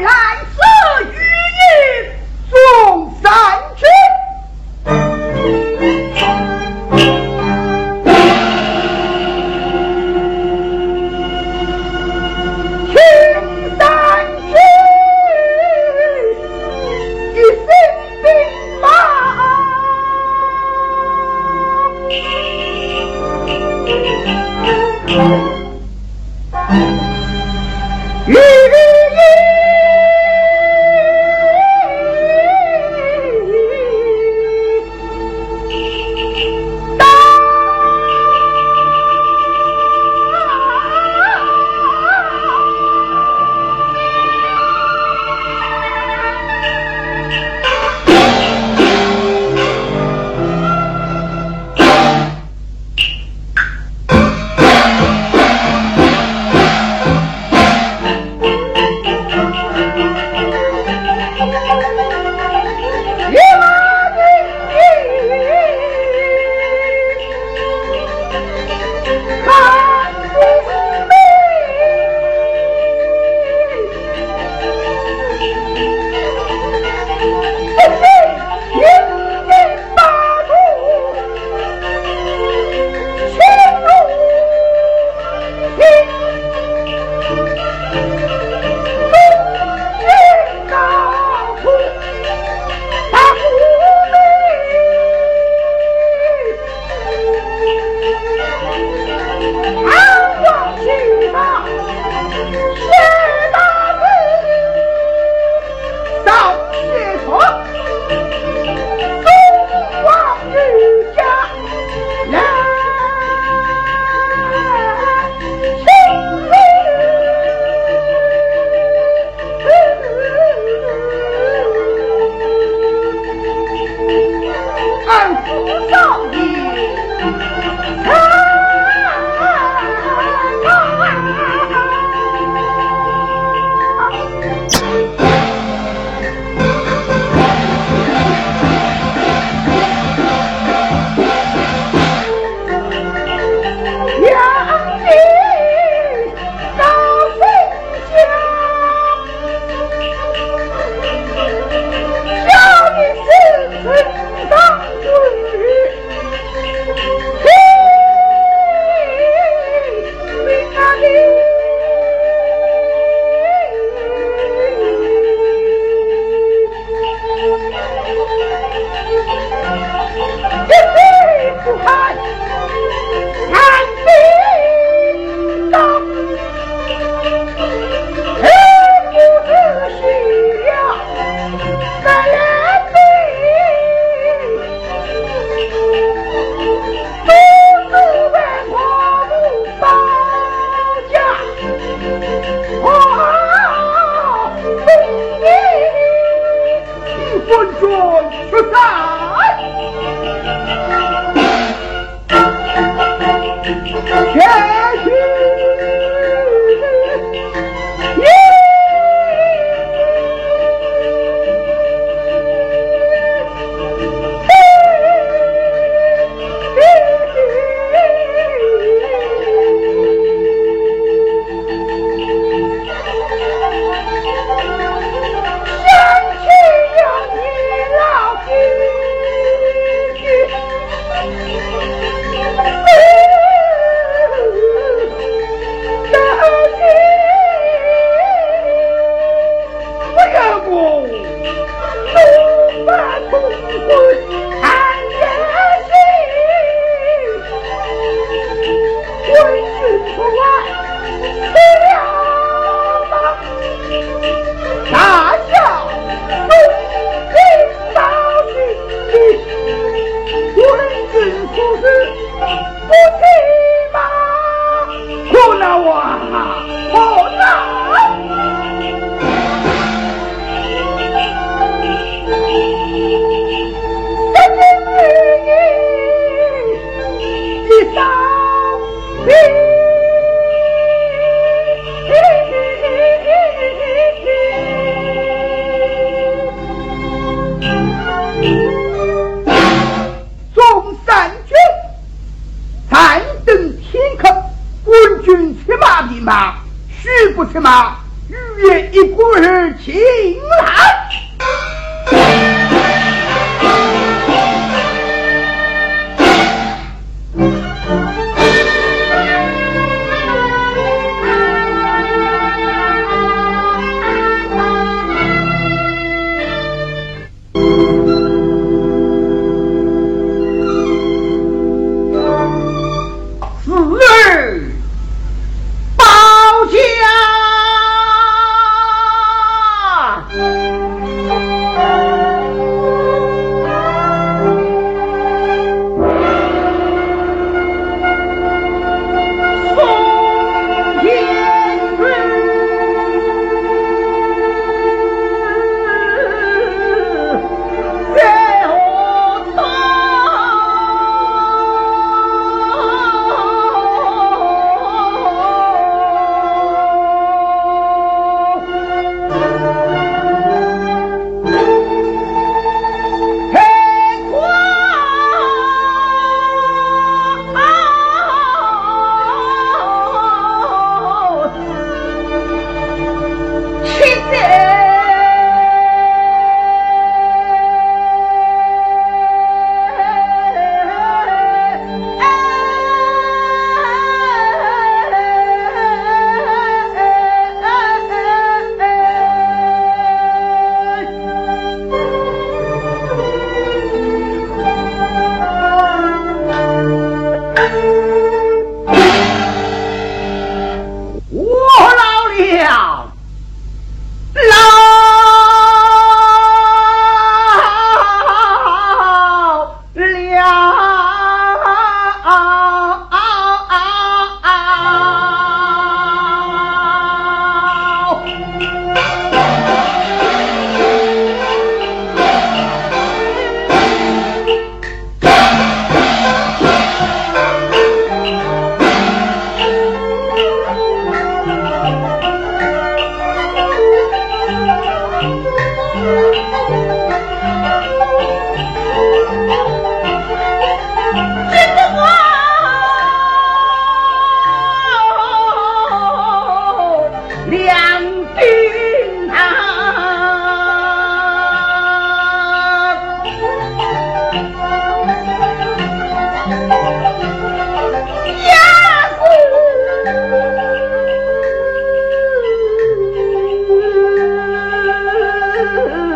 来。Whee!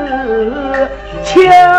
明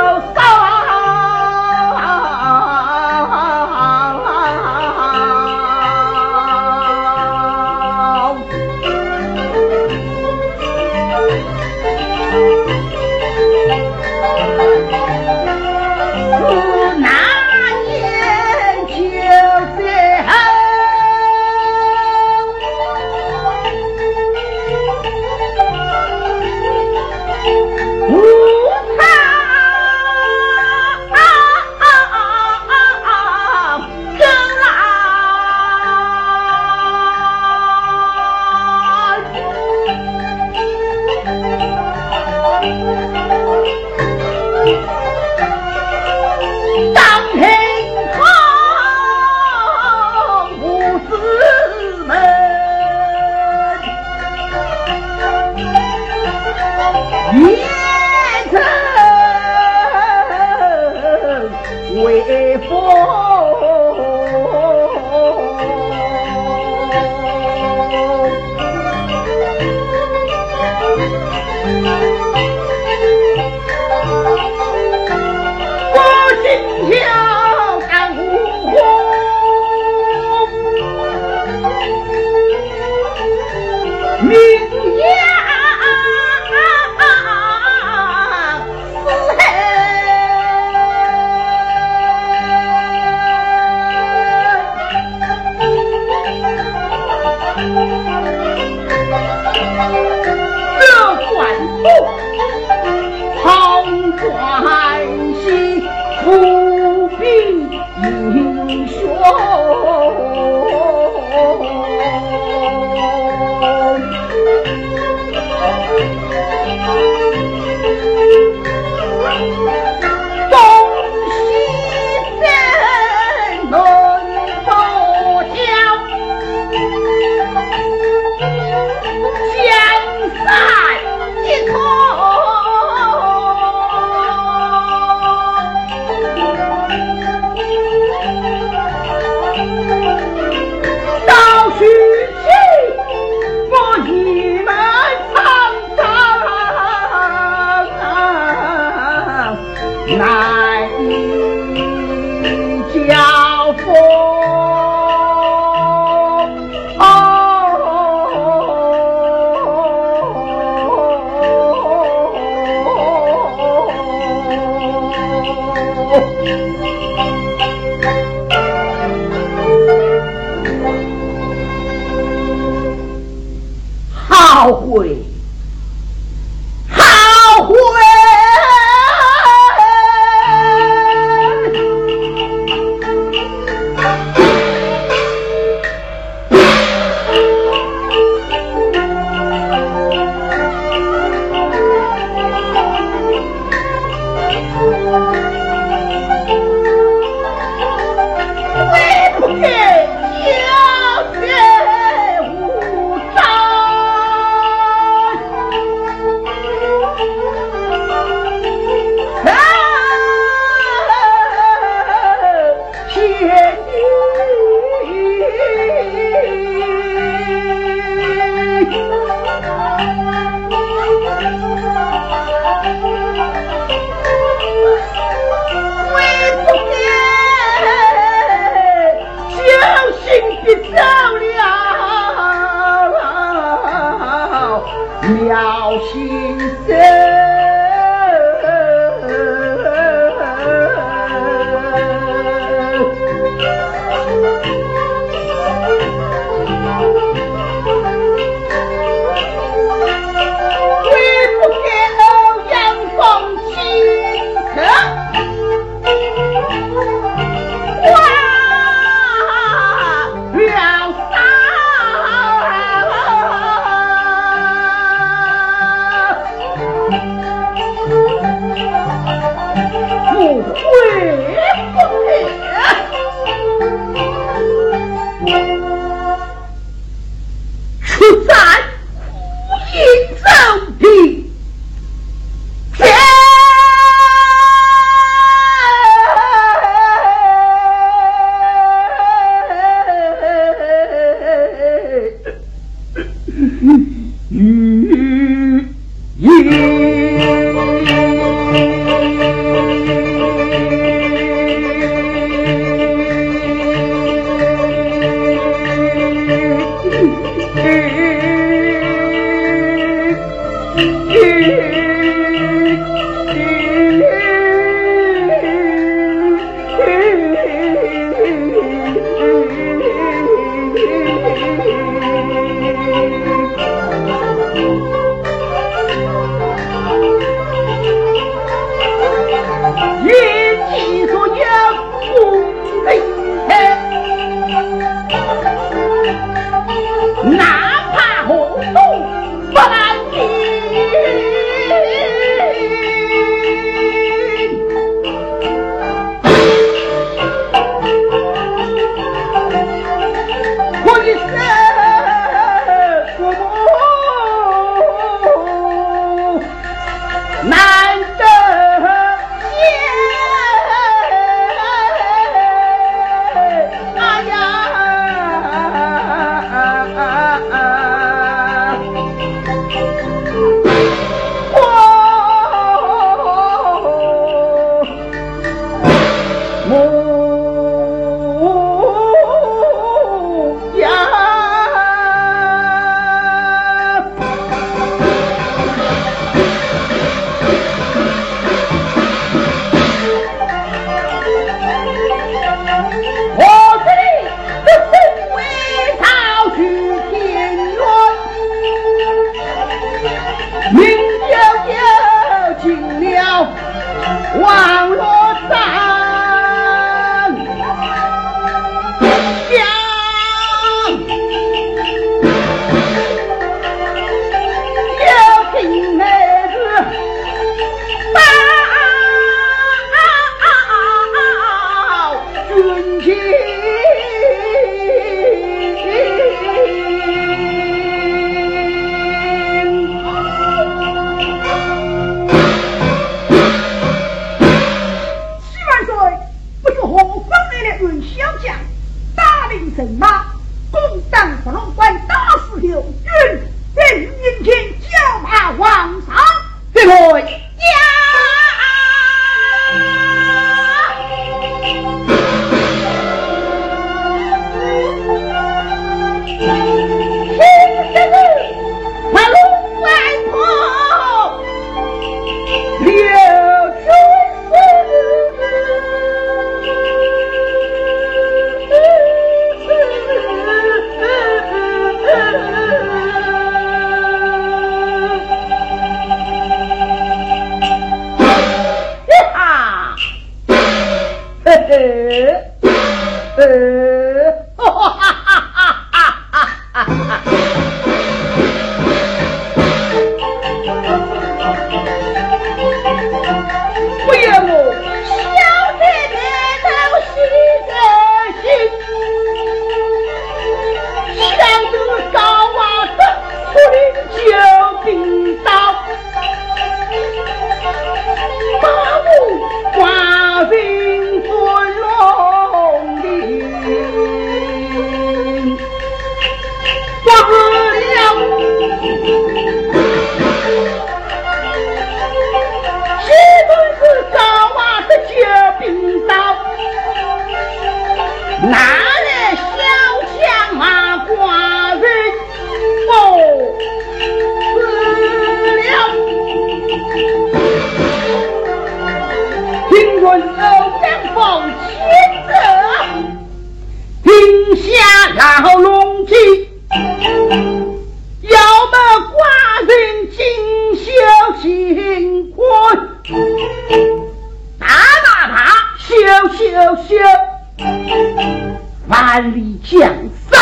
万里江山，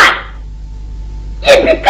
一笔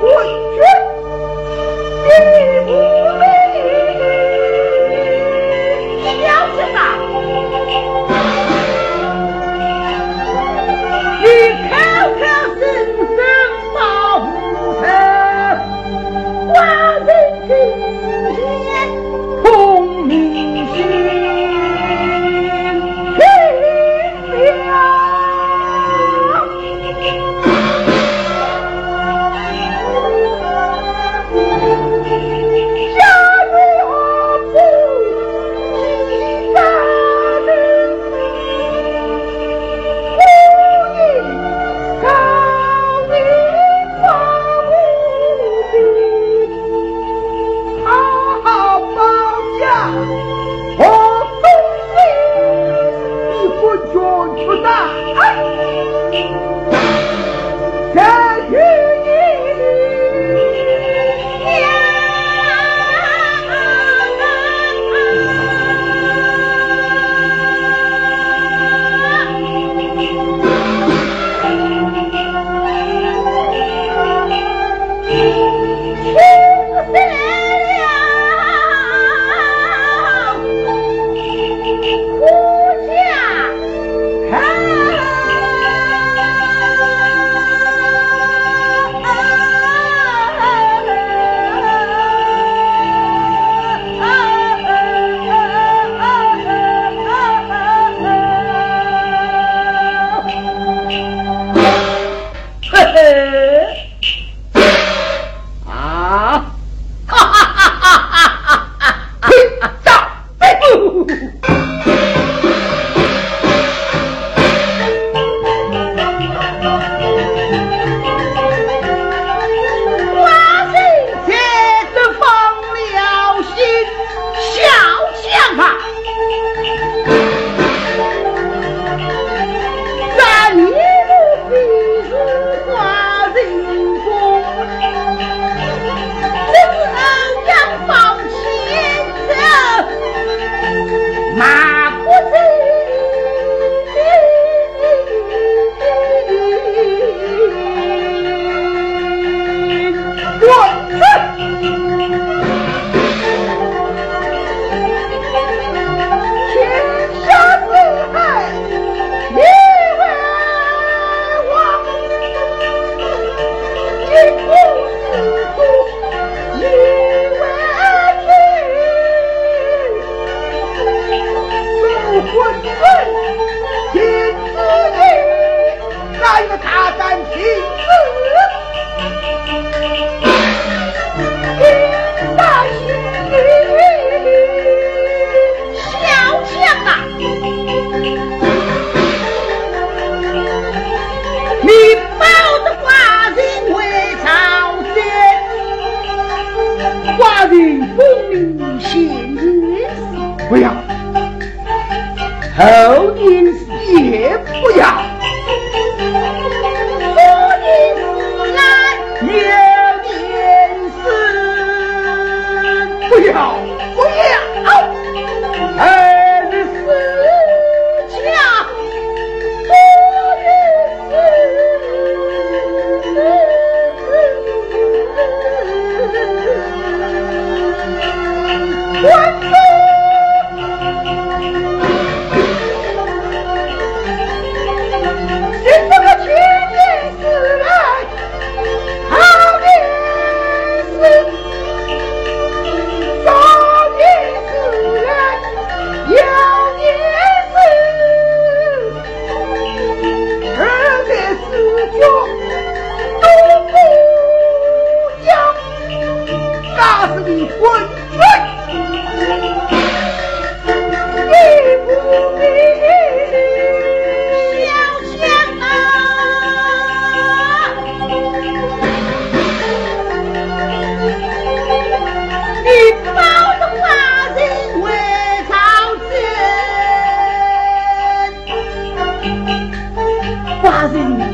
我去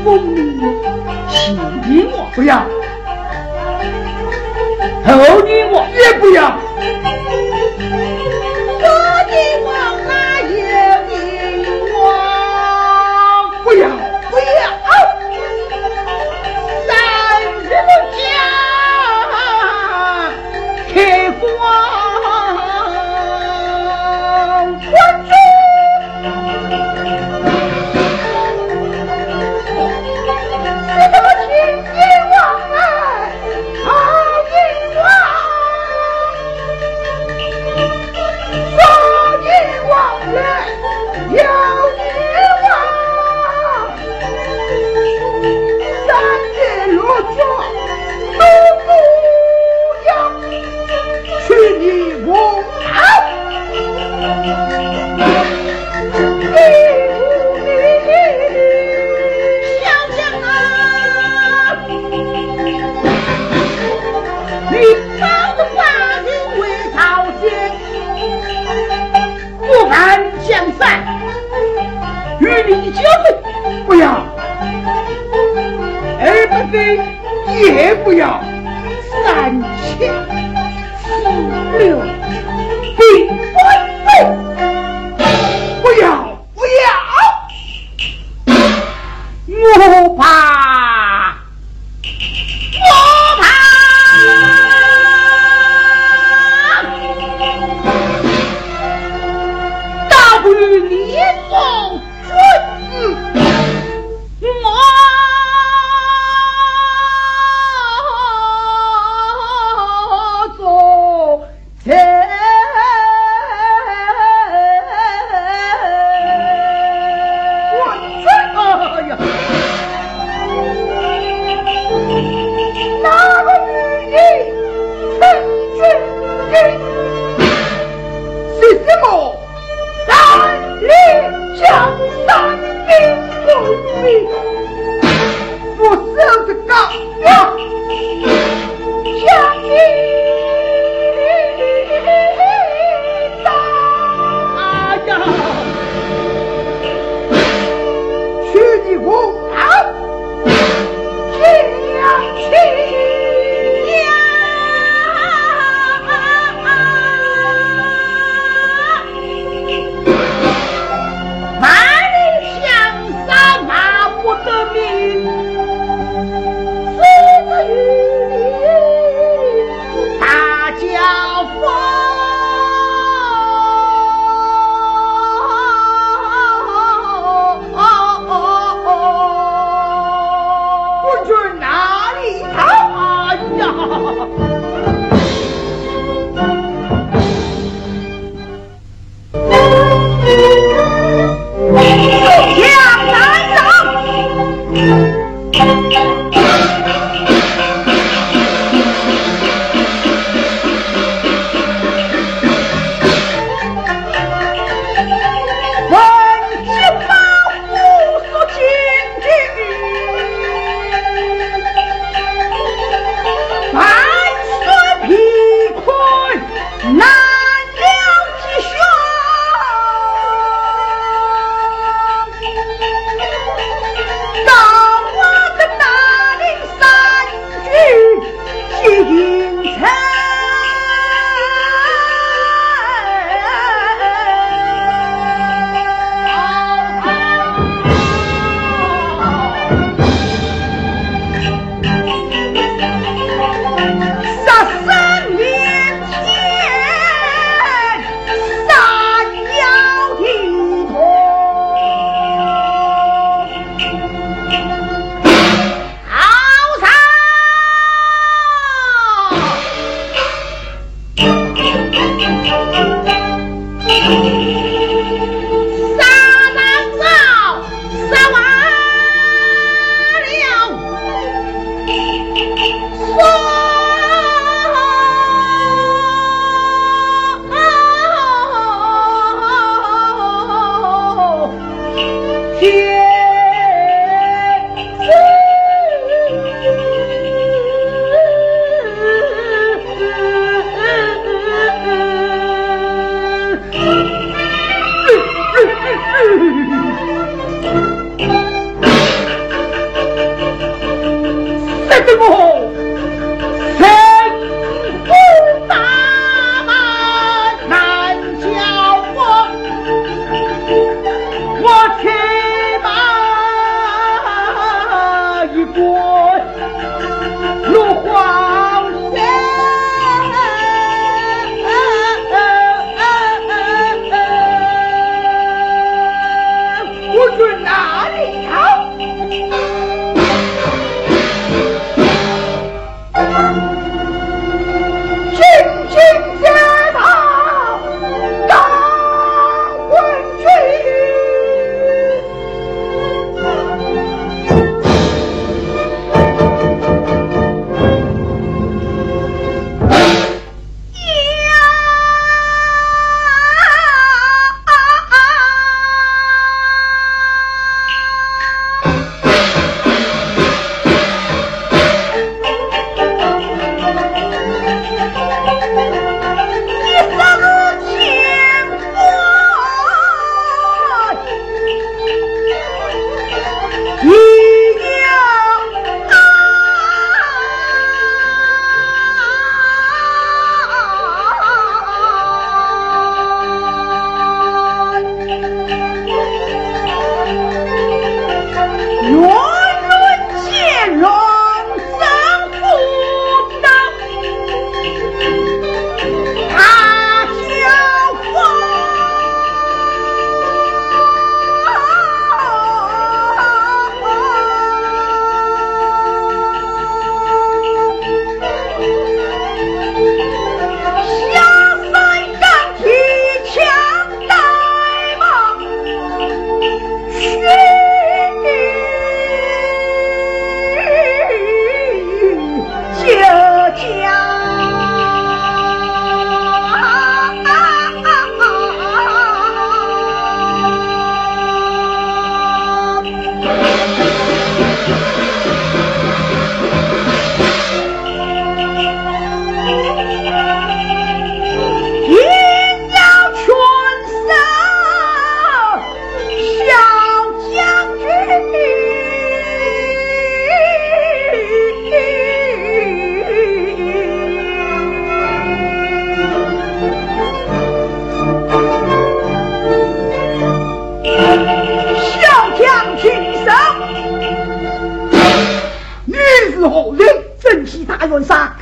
我不你我不要。后你我也不要。Oh, 婚纱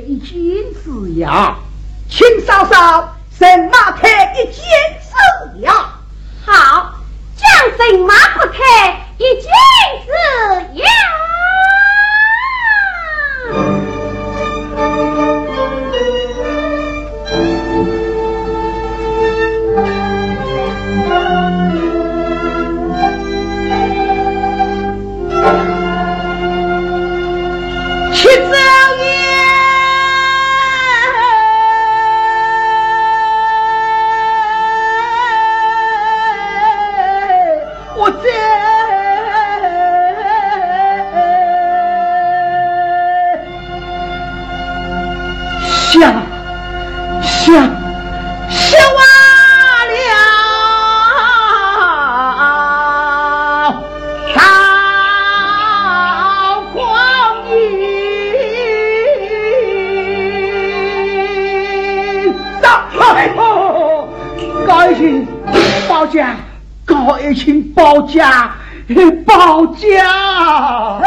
一金子呀，秦嫂嫂。包家，高爱请包家，包家。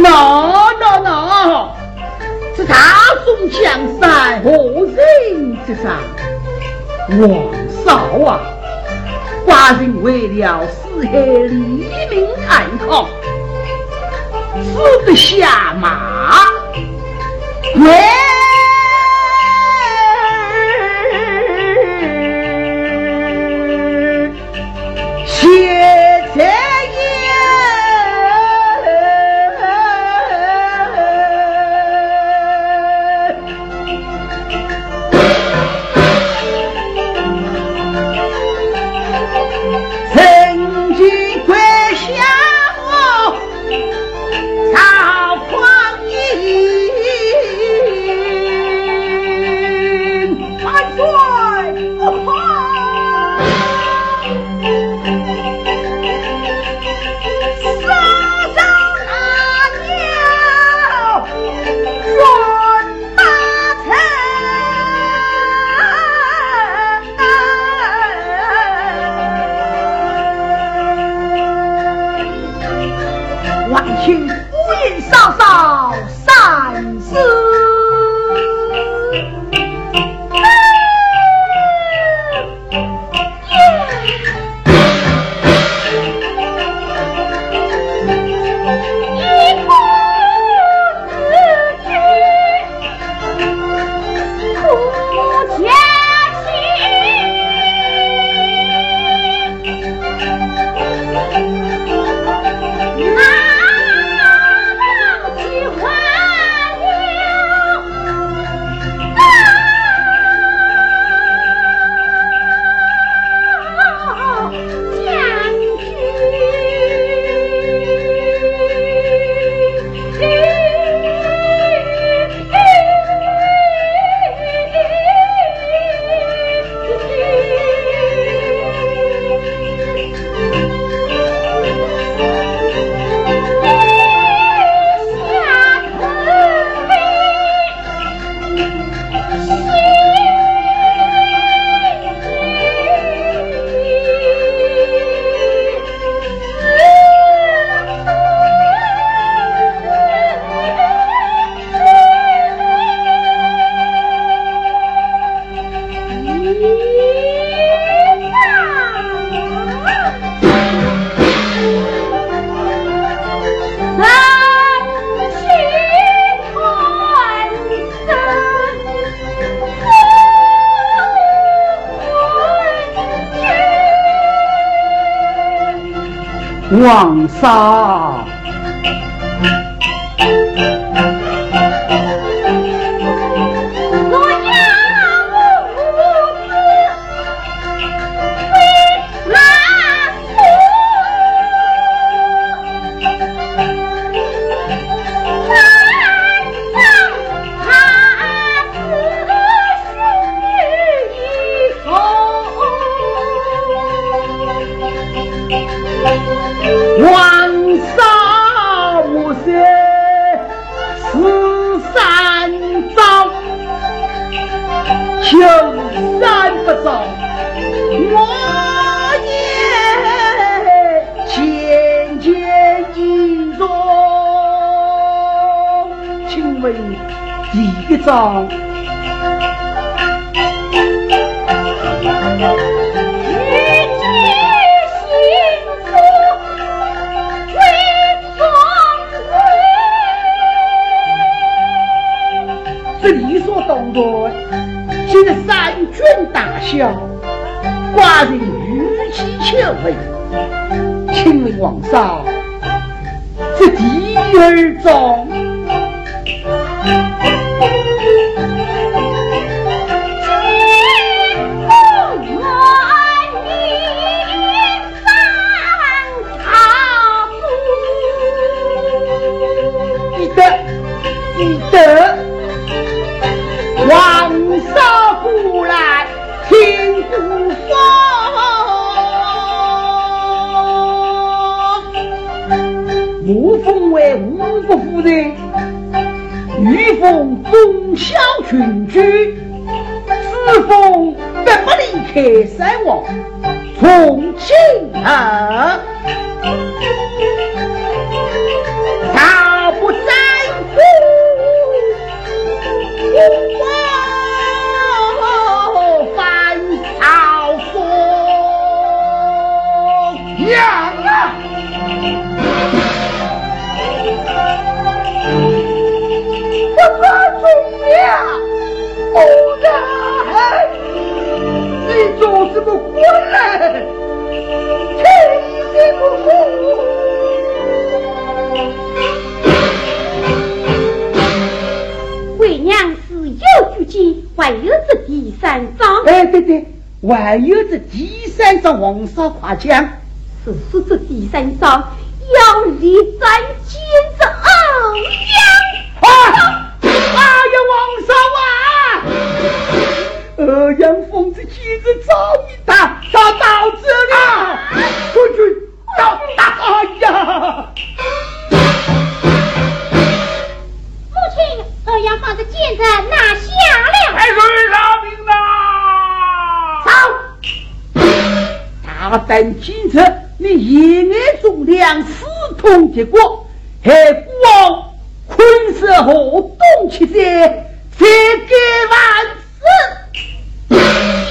那那那，是大宋江山何人之上？王少啊，寡人为了四海黎民安康，只得下马。喂。王我奉忠孝群居，此奉不不离开三王，从今儿。哎，对对，还有这第三张皇上夸奖，是说这第三张要立斩金子欧阳啊！哎呀，王少啊！欧阳锋这金子早已死通结果，还孤王困死河东七寨，再给万死。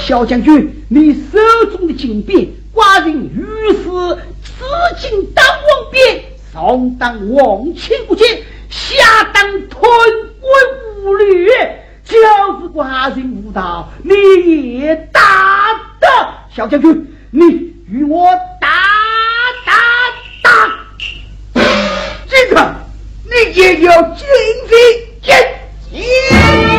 小将军，你手中的金鞭寡人于是紫金当王鞭，上当王亲不见，下当吞鬼无虑，就是寡人无道，你也打得。小将军。你与我打直接叫军费进。Yeah!